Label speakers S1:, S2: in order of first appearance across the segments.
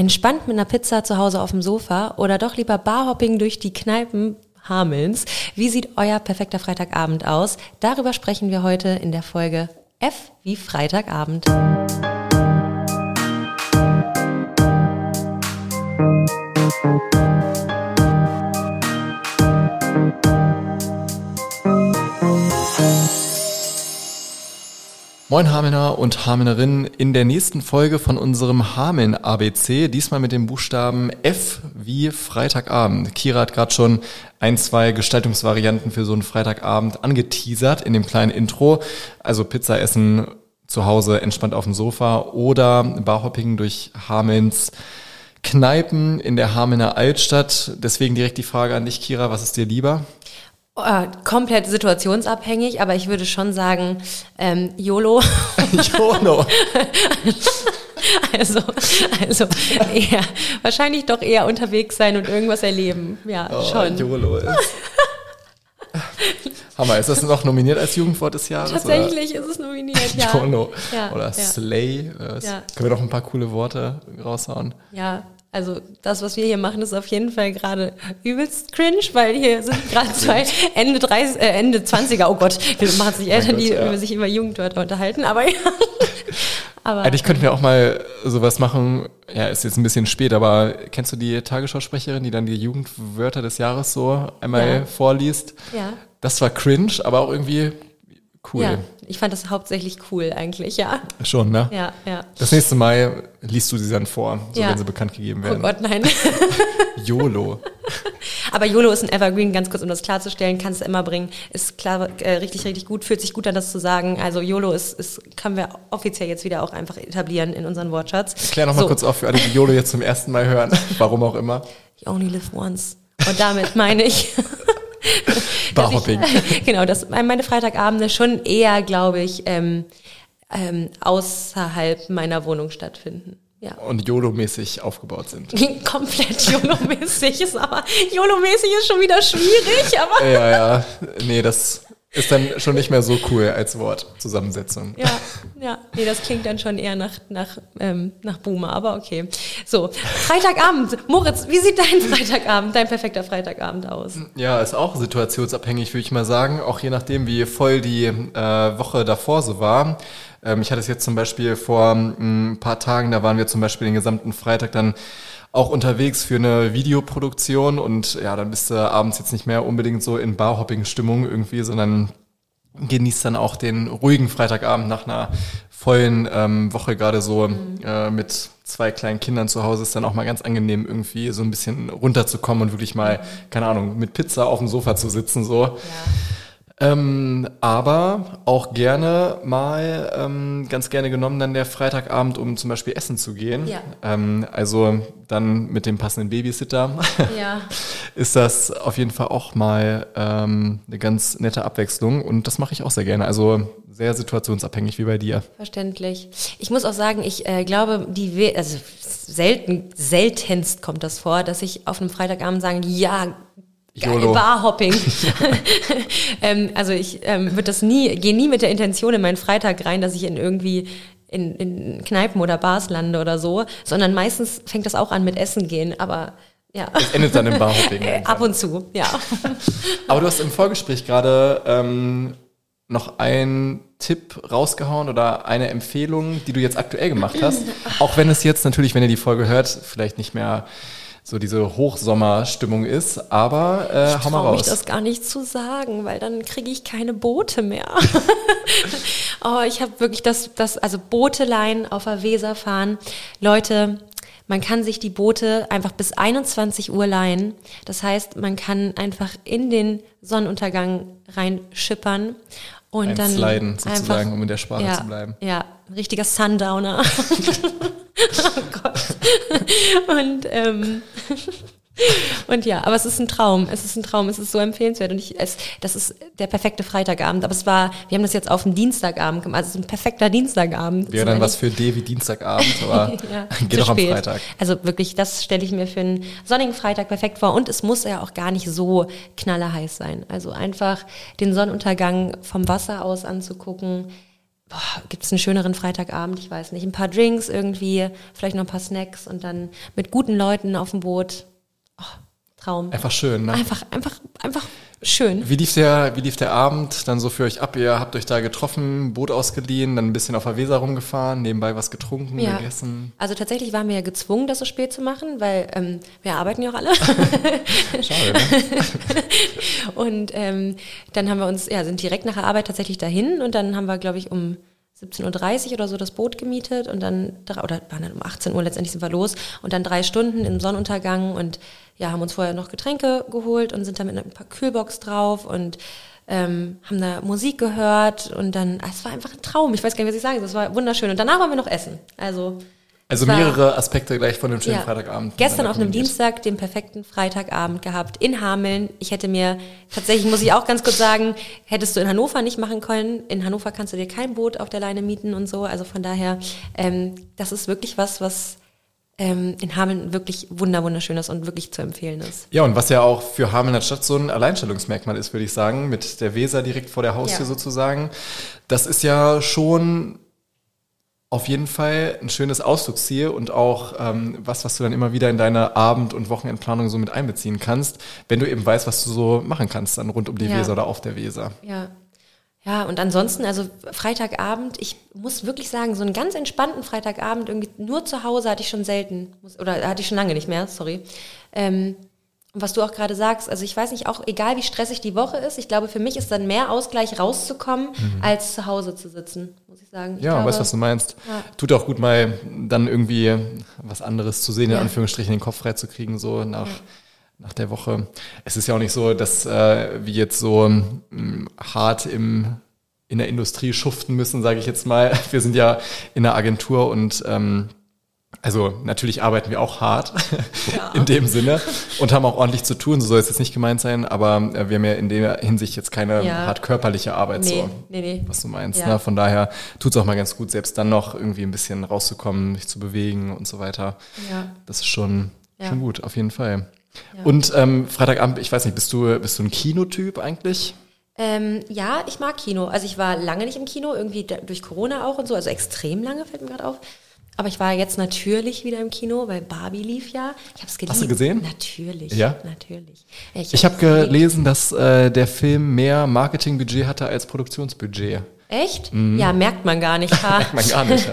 S1: Entspannt mit einer Pizza zu Hause auf dem Sofa oder doch lieber Barhopping durch die Kneipen Hamelns. Wie sieht euer perfekter Freitagabend aus? Darüber sprechen wir heute in der Folge F wie Freitagabend.
S2: Moin Hamelner und Hamelnerinnen in der nächsten Folge von unserem Hameln ABC, diesmal mit dem Buchstaben F wie Freitagabend. Kira hat gerade schon ein, zwei Gestaltungsvarianten für so einen Freitagabend angeteasert in dem kleinen Intro. Also Pizza essen zu Hause entspannt auf dem Sofa oder Barhopping durch Hamelns Kneipen in der Hamelner Altstadt. Deswegen direkt die Frage an dich, Kira, was ist dir lieber?
S1: Oh, komplett situationsabhängig, aber ich würde schon sagen, ähm, YOLO. YOLO. also, also eher, wahrscheinlich doch eher unterwegs sein und irgendwas erleben. Ja, oh, schon. YOLO ist.
S2: Hammer, ist das noch nominiert als Jugendwort des Jahres?
S1: Tatsächlich oder? ist es nominiert, ja.
S2: YOLO. Ja, oder ja. Slay. Ja. Können wir noch ein paar coole Worte raushauen?
S1: Ja, also das, was wir hier machen, ist auf jeden Fall gerade übelst cringe, weil hier sind gerade zwei Ende 30, äh, Ende 20er, oh Gott, wir machen sich Eltern, Gott, die ja. über sich über Jugendwörter unterhalten, aber ja.
S2: aber, Eigentlich könnten wir auch mal sowas machen, ja, ist jetzt ein bisschen spät, aber kennst du die Tagesschausprecherin, die dann die Jugendwörter des Jahres so einmal ja. vorliest? Ja. Das war cringe, aber auch irgendwie Cool. Ja,
S1: ich fand das hauptsächlich cool eigentlich, ja.
S2: Schon, ne?
S1: Ja, ja.
S2: Das nächste Mal liest du sie dann vor, so ja. wenn sie bekannt gegeben werden.
S1: Oh Gott, nein.
S2: YOLO.
S1: Aber YOLO ist ein Evergreen, ganz kurz, um das klarzustellen, kannst du immer bringen. Ist klar, äh, richtig, richtig gut, fühlt sich gut an, das zu sagen. Also YOLO ist, ist, können wir offiziell jetzt wieder auch einfach etablieren in unseren Wortschatz.
S2: Klär nochmal so. kurz auf für alle, die YOLO jetzt zum ersten Mal hören, warum auch immer.
S1: You only live once. Und damit meine ich...
S2: Barhopping.
S1: genau, dass meine Freitagabende schon eher, glaube ich, ähm, ähm, außerhalb meiner Wohnung stattfinden. Ja.
S2: Und YOLO-mäßig aufgebaut sind.
S1: Komplett YOLO-mäßig ist aber, YOLO-mäßig ist schon wieder schwierig, aber.
S2: Ja, ja, nee, das ist dann schon nicht mehr so cool als Wort, Zusammensetzung.
S1: Ja, ja. Nee, das klingt dann schon eher nach, nach, ähm, nach Boomer, aber okay. So, Freitagabend. Moritz, wie sieht dein Freitagabend, dein perfekter Freitagabend aus?
S2: Ja, ist auch situationsabhängig, würde ich mal sagen. Auch je nachdem, wie voll die äh, Woche davor so war. Ähm, ich hatte es jetzt zum Beispiel vor ein paar Tagen, da waren wir zum Beispiel den gesamten Freitag dann auch unterwegs für eine Videoproduktion und ja, dann bist du abends jetzt nicht mehr unbedingt so in Barhopping-Stimmung irgendwie, sondern genießt dann auch den ruhigen Freitagabend nach einer vollen ähm, Woche gerade so mhm. äh, mit zwei kleinen Kindern zu Hause ist dann auch mal ganz angenehm irgendwie so ein bisschen runterzukommen und wirklich mal, keine Ahnung, mit Pizza auf dem Sofa zu sitzen so. Ja. Ähm, aber auch gerne mal ähm, ganz gerne genommen dann der Freitagabend, um zum Beispiel essen zu gehen. Ja. Ähm, also dann mit dem passenden Babysitter ja. ist das auf jeden Fall auch mal ähm, eine ganz nette Abwechslung und das mache ich auch sehr gerne. Also sehr situationsabhängig wie bei dir.
S1: Verständlich. Ich muss auch sagen, ich äh, glaube, die We also selten seltenst kommt das vor, dass ich auf einem Freitagabend sage, ja Geil, Barhopping. ähm, also ich ähm, würde das nie, gehe nie mit der Intention in meinen Freitag rein, dass ich in irgendwie in, in Kneipen oder Bars lande oder so, sondern meistens fängt das auch an mit Essen gehen, aber ja.
S2: Es endet dann im Barhopping.
S1: Ab und zu, ja.
S2: aber du hast im Vorgespräch gerade ähm, noch einen Tipp rausgehauen oder eine Empfehlung, die du jetzt aktuell gemacht hast. Auch wenn es jetzt natürlich, wenn ihr die Folge hört, vielleicht nicht mehr so diese Hochsommerstimmung ist. Aber äh, ich hau mal raus.
S1: mich das gar nicht zu sagen, weil dann kriege ich keine Boote mehr. oh, ich habe wirklich das, das, also Booteleien auf der Weser fahren. Leute, man kann sich die Boote einfach bis 21 Uhr leihen. Das heißt, man kann einfach in den Sonnenuntergang reinschippern und Ein dann
S2: Sliden sozusagen, einfach, um in der Sprache
S1: ja,
S2: zu bleiben.
S1: Ja, ein richtiger Sundowner. oh Gott. Und, ähm, und ja, aber es ist ein Traum. Es ist ein Traum. Es ist so empfehlenswert. Und ich, es, das ist der perfekte Freitagabend. Aber es war, wir haben das jetzt auf den Dienstagabend gemacht. Also es ist ein perfekter Dienstagabend.
S2: Wäre dann was für D wie Dienstagabend, aber ja, geht doch am Freitag.
S1: Also wirklich, das stelle ich mir für einen sonnigen Freitag perfekt vor. Und es muss ja auch gar nicht so knallerheiß sein. Also einfach den Sonnenuntergang vom Wasser aus anzugucken gibt es einen schöneren Freitagabend? Ich weiß nicht. Ein paar Drinks irgendwie, vielleicht noch ein paar Snacks und dann mit guten Leuten auf dem Boot. Oh, Traum.
S2: Einfach schön, ne?
S1: Einfach, einfach, einfach schön.
S2: Wie lief der, wie lief der Abend dann so für euch ab? Ihr habt euch da getroffen, Boot ausgeliehen, dann ein bisschen auf der Weser rumgefahren, nebenbei was getrunken, ja. gegessen.
S1: Also tatsächlich waren wir ja gezwungen, das so spät zu machen, weil ähm, wir arbeiten ja auch alle. Schade, ne? und ähm, dann haben wir uns, ja, sind direkt nach der Arbeit tatsächlich dahin und dann haben wir, glaube ich, um 17.30 Uhr oder so das Boot gemietet und dann, oder waren dann um 18 Uhr letztendlich sind wir los und dann drei Stunden im Sonnenuntergang und ja, haben uns vorher noch Getränke geholt und sind dann mit ein paar Kühlbox drauf und ähm, haben da Musik gehört und dann, ah, es war einfach ein Traum. Ich weiß gar nicht, was ich sagen soll. Es war wunderschön. Und danach waren wir noch essen. Also
S2: also mehrere Aspekte gleich von dem schönen ja, Freitagabend.
S1: Gestern auf einem Dienstag den perfekten Freitagabend gehabt in Hameln. Ich hätte mir tatsächlich, muss ich auch ganz kurz sagen, hättest du in Hannover nicht machen können. In Hannover kannst du dir kein Boot auf der Leine mieten und so. Also von daher, ähm, das ist wirklich was, was ähm, in Hameln wirklich wunder wunderschön ist und wirklich zu empfehlen ist.
S2: Ja, und was ja auch für Hameln als Stadt so ein Alleinstellungsmerkmal ist, würde ich sagen, mit der Weser direkt vor der Haustür ja. sozusagen. Das ist ja schon auf jeden Fall ein schönes Ausflugsziel und auch ähm, was, was du dann immer wieder in deine Abend- und Wochenendplanung so mit einbeziehen kannst, wenn du eben weißt, was du so machen kannst dann rund um die ja. Weser oder auf der Weser.
S1: Ja. Ja, und ansonsten, also Freitagabend, ich muss wirklich sagen, so einen ganz entspannten Freitagabend, irgendwie nur zu Hause hatte ich schon selten, oder hatte ich schon lange nicht mehr, sorry. Ähm, was du auch gerade sagst, also ich weiß nicht, auch egal wie stressig die Woche ist, ich glaube, für mich ist dann mehr Ausgleich rauszukommen, mhm. als zu Hause zu sitzen, muss ich sagen. Ich
S2: ja, glaube, weißt was du meinst. Ja. Tut auch gut mal dann irgendwie was anderes zu sehen, in ja. Anführungsstrichen den Kopf frei zu kriegen, so nach, ja. nach der Woche. Es ist ja auch nicht so, dass äh, wir jetzt so ähm, hart im in der Industrie schuften müssen, sage ich jetzt mal. Wir sind ja in der Agentur und ähm, also natürlich arbeiten wir auch hart ja. in dem Sinne und haben auch ordentlich zu tun, so soll es jetzt nicht gemeint sein, aber äh, wir haben ja in der Hinsicht jetzt keine ja. hart körperliche Arbeit, nee, so nee, nee. was du meinst. Ja. Ne? Von daher tut es auch mal ganz gut, selbst dann noch irgendwie ein bisschen rauszukommen, sich zu bewegen und so weiter. Ja. Das ist schon, schon gut, auf jeden Fall. Und ähm, Freitagabend, ich weiß nicht, bist du, bist du ein Kinotyp eigentlich?
S1: Ähm, ja, ich mag Kino. Also ich war lange nicht im Kino, irgendwie durch Corona auch und so, also extrem lange fällt mir gerade auf. Aber ich war jetzt natürlich wieder im Kino, weil Barbie lief ja. Ich habe es gelesen.
S2: Hast du gesehen?
S1: Natürlich.
S2: Ja.
S1: Natürlich.
S2: Ich, ich habe gelesen, dass äh, der Film mehr Marketingbudget hatte als Produktionsbudget.
S1: Echt? Mhm. Ja, merkt man gar nicht.
S2: merkt man gar nicht.
S1: Ja,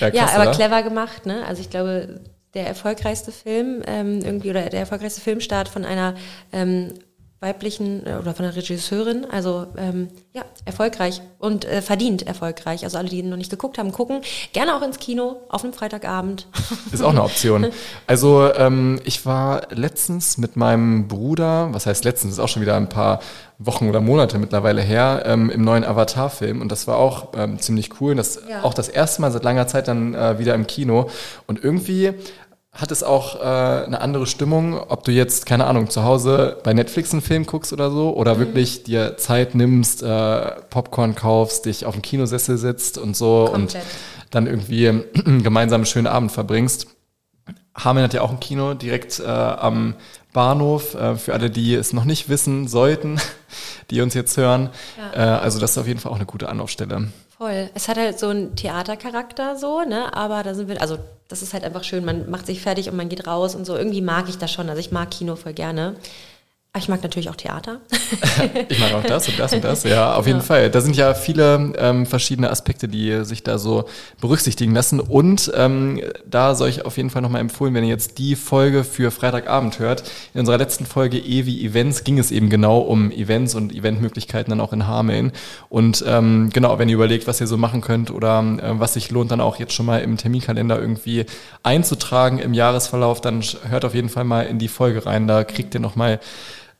S1: ja, krass, ja aber oder? clever gemacht. Ne? Also ich glaube, der erfolgreichste Film ähm, irgendwie oder der erfolgreichste Filmstart von einer ähm, weiblichen äh, oder von der Regisseurin. Also ähm, ja, erfolgreich und äh, verdient erfolgreich. Also alle, die ihn noch nicht geguckt haben, gucken. Gerne auch ins Kino auf einem Freitagabend.
S2: Ist auch eine Option. Also ähm, ich war letztens mit meinem Bruder, was heißt letztens, ist auch schon wieder ein paar Wochen oder Monate mittlerweile her, ähm, im neuen Avatar-Film. Und das war auch ähm, ziemlich cool. Das ja. auch das erste Mal seit langer Zeit dann äh, wieder im Kino. Und irgendwie hat es auch äh, eine andere Stimmung, ob du jetzt, keine Ahnung, zu Hause bei Netflix einen Film guckst oder so, oder mhm. wirklich dir Zeit nimmst, äh, Popcorn kaufst, dich auf dem Kinosessel sitzt und so Komplett. und dann irgendwie gemeinsam einen schönen Abend verbringst. Hameln hat ja auch ein Kino direkt äh, am Bahnhof, äh, für alle, die es noch nicht wissen sollten, die uns jetzt hören. Ja. Äh, also das ist auf jeden Fall auch eine gute Anlaufstelle.
S1: Voll. Es hat halt so einen Theatercharakter so, ne? Aber da sind wir, also das ist halt einfach schön. Man macht sich fertig und man geht raus und so. Irgendwie mag ich das schon. Also ich mag Kino voll gerne. Ich mag natürlich auch Theater.
S2: ich mag auch das und das und das, ja, auf jeden Fall. Da sind ja viele ähm, verschiedene Aspekte, die sich da so berücksichtigen lassen. Und ähm, da soll ich auf jeden Fall nochmal empfehlen, wenn ihr jetzt die Folge für Freitagabend hört. In unserer letzten Folge Evi Events ging es eben genau um Events und Eventmöglichkeiten dann auch in Hameln. Und ähm, genau, wenn ihr überlegt, was ihr so machen könnt oder äh, was sich lohnt, dann auch jetzt schon mal im Terminkalender irgendwie einzutragen im Jahresverlauf, dann hört auf jeden Fall mal in die Folge rein. Da kriegt ihr nochmal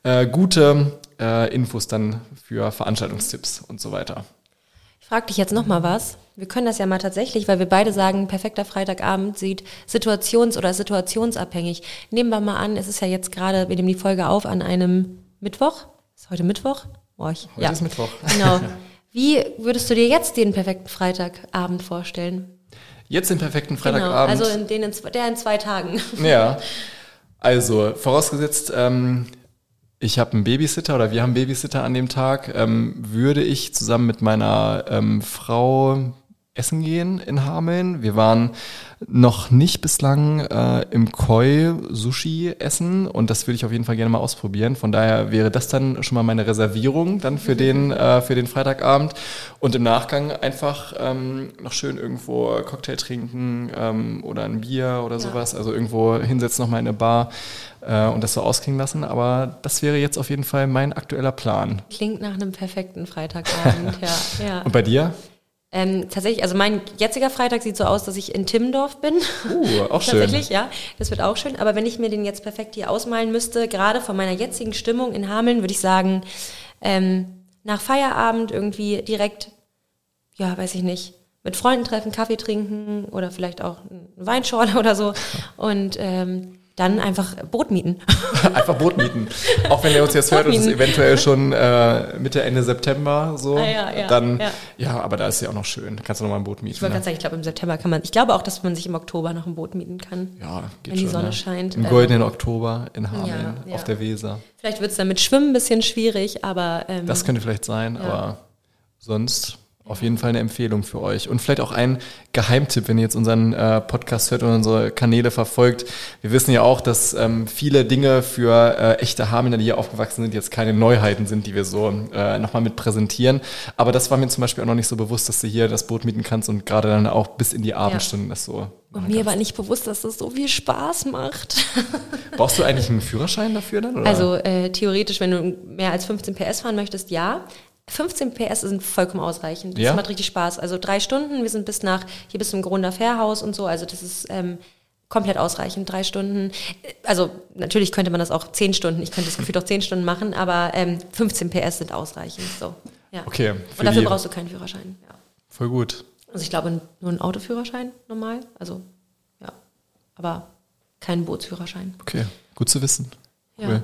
S2: äh, gute äh, Infos dann für Veranstaltungstipps und so weiter.
S1: Ich frage dich jetzt noch mal was. Wir können das ja mal tatsächlich, weil wir beide sagen, perfekter Freitagabend sieht situations- oder situationsabhängig. Nehmen wir mal an, es ist ja jetzt gerade, wir nehmen die Folge auf an einem Mittwoch. Ist heute Mittwoch?
S2: Oh, ich, heute ja. ist Mittwoch.
S1: Genau. Wie würdest du dir jetzt den perfekten Freitagabend vorstellen?
S2: Jetzt den perfekten Freitagabend?
S1: Genau, also in den in, der in zwei Tagen.
S2: Ja. Also, vorausgesetzt, ähm, ich habe einen Babysitter oder wir haben Babysitter an dem Tag, ähm, würde ich zusammen mit meiner ähm, Frau essen gehen in Hameln. Wir waren noch nicht bislang äh, im Koi Sushi essen und das würde ich auf jeden Fall gerne mal ausprobieren. Von daher wäre das dann schon mal meine Reservierung dann für den äh, für den Freitagabend und im Nachgang einfach ähm, noch schön irgendwo Cocktail trinken ähm, oder ein Bier oder ja. sowas. Also irgendwo hinsetzen noch mal in eine Bar äh, und das so ausklingen lassen. Aber das wäre jetzt auf jeden Fall mein aktueller Plan.
S1: Klingt nach einem perfekten Freitagabend. ja, ja.
S2: Und bei dir?
S1: Ähm, tatsächlich, also mein jetziger Freitag sieht so aus, dass ich in Timmendorf bin.
S2: Uh, auch schön.
S1: tatsächlich, ja. Das wird auch schön. Aber wenn ich mir den jetzt perfekt hier ausmalen müsste, gerade von meiner jetzigen Stimmung in Hameln, würde ich sagen, ähm, nach Feierabend irgendwie direkt, ja, weiß ich nicht, mit Freunden treffen, Kaffee trinken oder vielleicht auch einen Weinschorle oder so. Und ähm, dann einfach Boot mieten.
S2: einfach Boot mieten. Auch wenn ihr uns jetzt hört, ist es eventuell schon äh, Mitte, Ende September so. Ah, ja, ja, dann, ja. ja. aber da ist ja auch noch schön. Kannst du noch mal ein Boot mieten.
S1: Ich wollte ne? gerade sagen, ich glaube im September kann man, ich glaube auch, dass man sich im Oktober noch ein Boot mieten kann.
S2: Ja,
S1: geht Wenn die Sonne ne? scheint.
S2: Im goldenen Oktober in Hameln auf der Weser.
S1: Vielleicht wird es dann mit Schwimmen ein bisschen schwierig, aber...
S2: Ähm, das könnte vielleicht sein, aber sonst auf jeden Fall eine Empfehlung für euch. Und vielleicht auch ein Geheimtipp, wenn ihr jetzt unseren äh, Podcast hört und unsere Kanäle verfolgt. Wir wissen ja auch, dass ähm, viele Dinge für äh, echte Hamelner, die hier aufgewachsen sind, jetzt keine Neuheiten sind, die wir so äh, nochmal mit präsentieren. Aber das war mir zum Beispiel auch noch nicht so bewusst, dass du hier das Boot mieten kannst und gerade dann auch bis in die Abendstunden ja. das so.
S1: Und mir war nicht bewusst, dass das so viel Spaß macht.
S2: Brauchst du eigentlich einen Führerschein dafür dann? Oder?
S1: Also äh, theoretisch, wenn du mehr als 15 PS fahren möchtest, ja. 15 PS sind vollkommen ausreichend. Das ja? macht richtig Spaß. Also drei Stunden, wir sind bis nach, hier bis zum Grunder Fährhaus und so, also das ist ähm, komplett ausreichend, drei Stunden. Also natürlich könnte man das auch zehn Stunden, ich könnte das Gefühl auch zehn Stunden machen, aber ähm, 15 PS sind ausreichend. So, ja.
S2: Okay.
S1: Und dafür brauchst du keinen Führerschein. Ja.
S2: Voll gut.
S1: Also ich glaube nur einen Autoführerschein normal, also ja, aber keinen Bootsführerschein.
S2: Okay, gut zu wissen. Cool. Ja.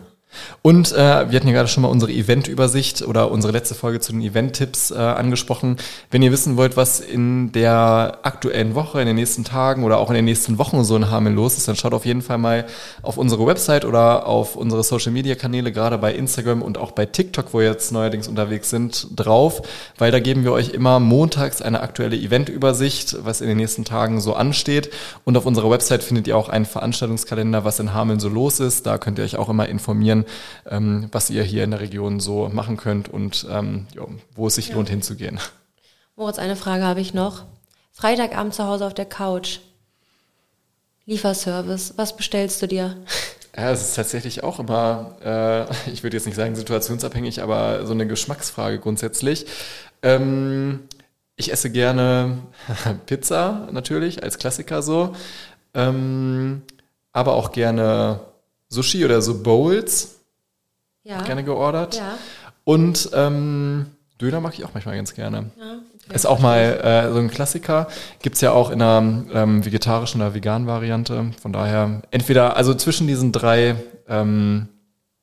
S2: Und äh, wir hatten ja gerade schon mal unsere Eventübersicht oder unsere letzte Folge zu den Event-Tipps äh, angesprochen. Wenn ihr wissen wollt, was in der aktuellen Woche, in den nächsten Tagen oder auch in den nächsten Wochen so in Hameln los ist, dann schaut auf jeden Fall mal auf unsere Website oder auf unsere Social-Media-Kanäle, gerade bei Instagram und auch bei TikTok, wo wir jetzt neuerdings unterwegs sind, drauf, weil da geben wir euch immer montags eine aktuelle Eventübersicht, was in den nächsten Tagen so ansteht. Und auf unserer Website findet ihr auch einen Veranstaltungskalender, was in Hameln so los ist. Da könnt ihr euch auch immer informieren, ähm, was ihr hier in der Region so machen könnt und ähm, jo, wo es sich ja. lohnt hinzugehen.
S1: Moritz, eine Frage habe ich noch. Freitagabend zu Hause auf der Couch. Lieferservice, was bestellst du dir?
S2: Ja, es ist tatsächlich auch immer, äh, ich würde jetzt nicht sagen situationsabhängig, aber so eine Geschmacksfrage grundsätzlich. Ähm, ich esse gerne Pizza natürlich als Klassiker so, ähm, aber auch gerne Sushi oder so Bowls ja. gerne geordert. Ja. Und ähm, Döner mag ich auch manchmal ganz gerne. Ja, okay. Ist auch mal äh, so ein Klassiker. Gibt es ja auch in einer ähm, vegetarischen oder veganen Variante. Von daher entweder, also zwischen diesen drei ähm,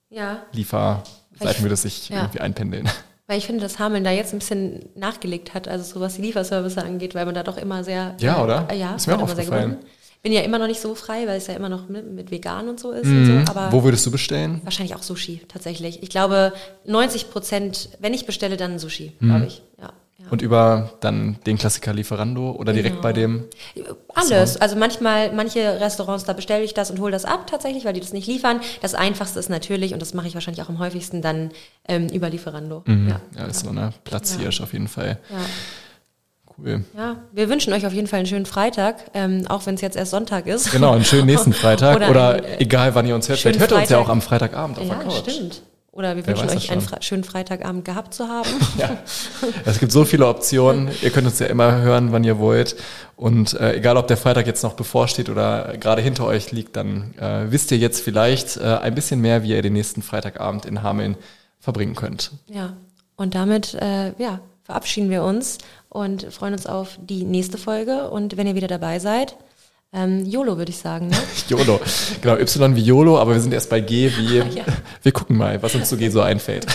S2: ja. Lieferseiten würde es sich ja. irgendwie einpendeln.
S1: Weil ich finde, dass Hameln da jetzt ein bisschen nachgelegt hat, also so was die Lieferservice angeht, weil man da doch immer sehr.
S2: Ja, oder?
S1: Äh, ja,
S2: ist mir auch aufgefallen
S1: bin ja immer noch nicht so frei, weil es ja immer noch mit, mit vegan und so ist. Mm, und so, mhm.
S2: aber Wo würdest du bestellen?
S1: Wahrscheinlich auch Sushi, tatsächlich. Ich glaube, 90 Prozent, wenn ich bestelle, dann Sushi, mm. glaube ich. Ja,
S2: ja. Und über dann den Klassiker Lieferando oder direkt genau. bei dem?
S1: Alles. Also manchmal, manche Restaurants, da bestelle ich das und hole das ab tatsächlich, weil die das nicht liefern. Das Einfachste ist natürlich, und das mache ich wahrscheinlich auch am häufigsten, dann ähm, über Lieferando.
S2: Mhm. Ja. ja, ist so eine Platzhirsch auf jeden Fall. Ja.
S1: Cool. Ja, wir wünschen euch auf jeden Fall einen schönen Freitag, ähm, auch wenn es jetzt erst Sonntag ist.
S2: Genau, einen schönen nächsten Freitag oder, oder ein, äh, egal wann ihr uns hört. Vielleicht hört ihr uns ja auch am Freitagabend auf ja, der Couch. stimmt.
S1: Oder wir Wer wünschen euch einen Fre schönen Freitagabend gehabt zu haben.
S2: ja. Es gibt so viele Optionen. Ihr könnt uns ja immer hören, wann ihr wollt. Und äh, egal, ob der Freitag jetzt noch bevorsteht oder gerade hinter euch liegt, dann äh, wisst ihr jetzt vielleicht äh, ein bisschen mehr, wie ihr den nächsten Freitagabend in Hameln verbringen könnt.
S1: Ja, und damit äh, ja, verabschieden wir uns und freuen uns auf die nächste Folge. Und wenn ihr wieder dabei seid, ähm, YOLO würde ich sagen. Ne?
S2: YOLO. Genau, Y wie YOLO, aber wir sind erst bei G wie. ja. Wir gucken mal, was uns zu G so einfällt.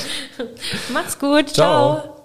S1: Macht's gut. Ciao. Ciao.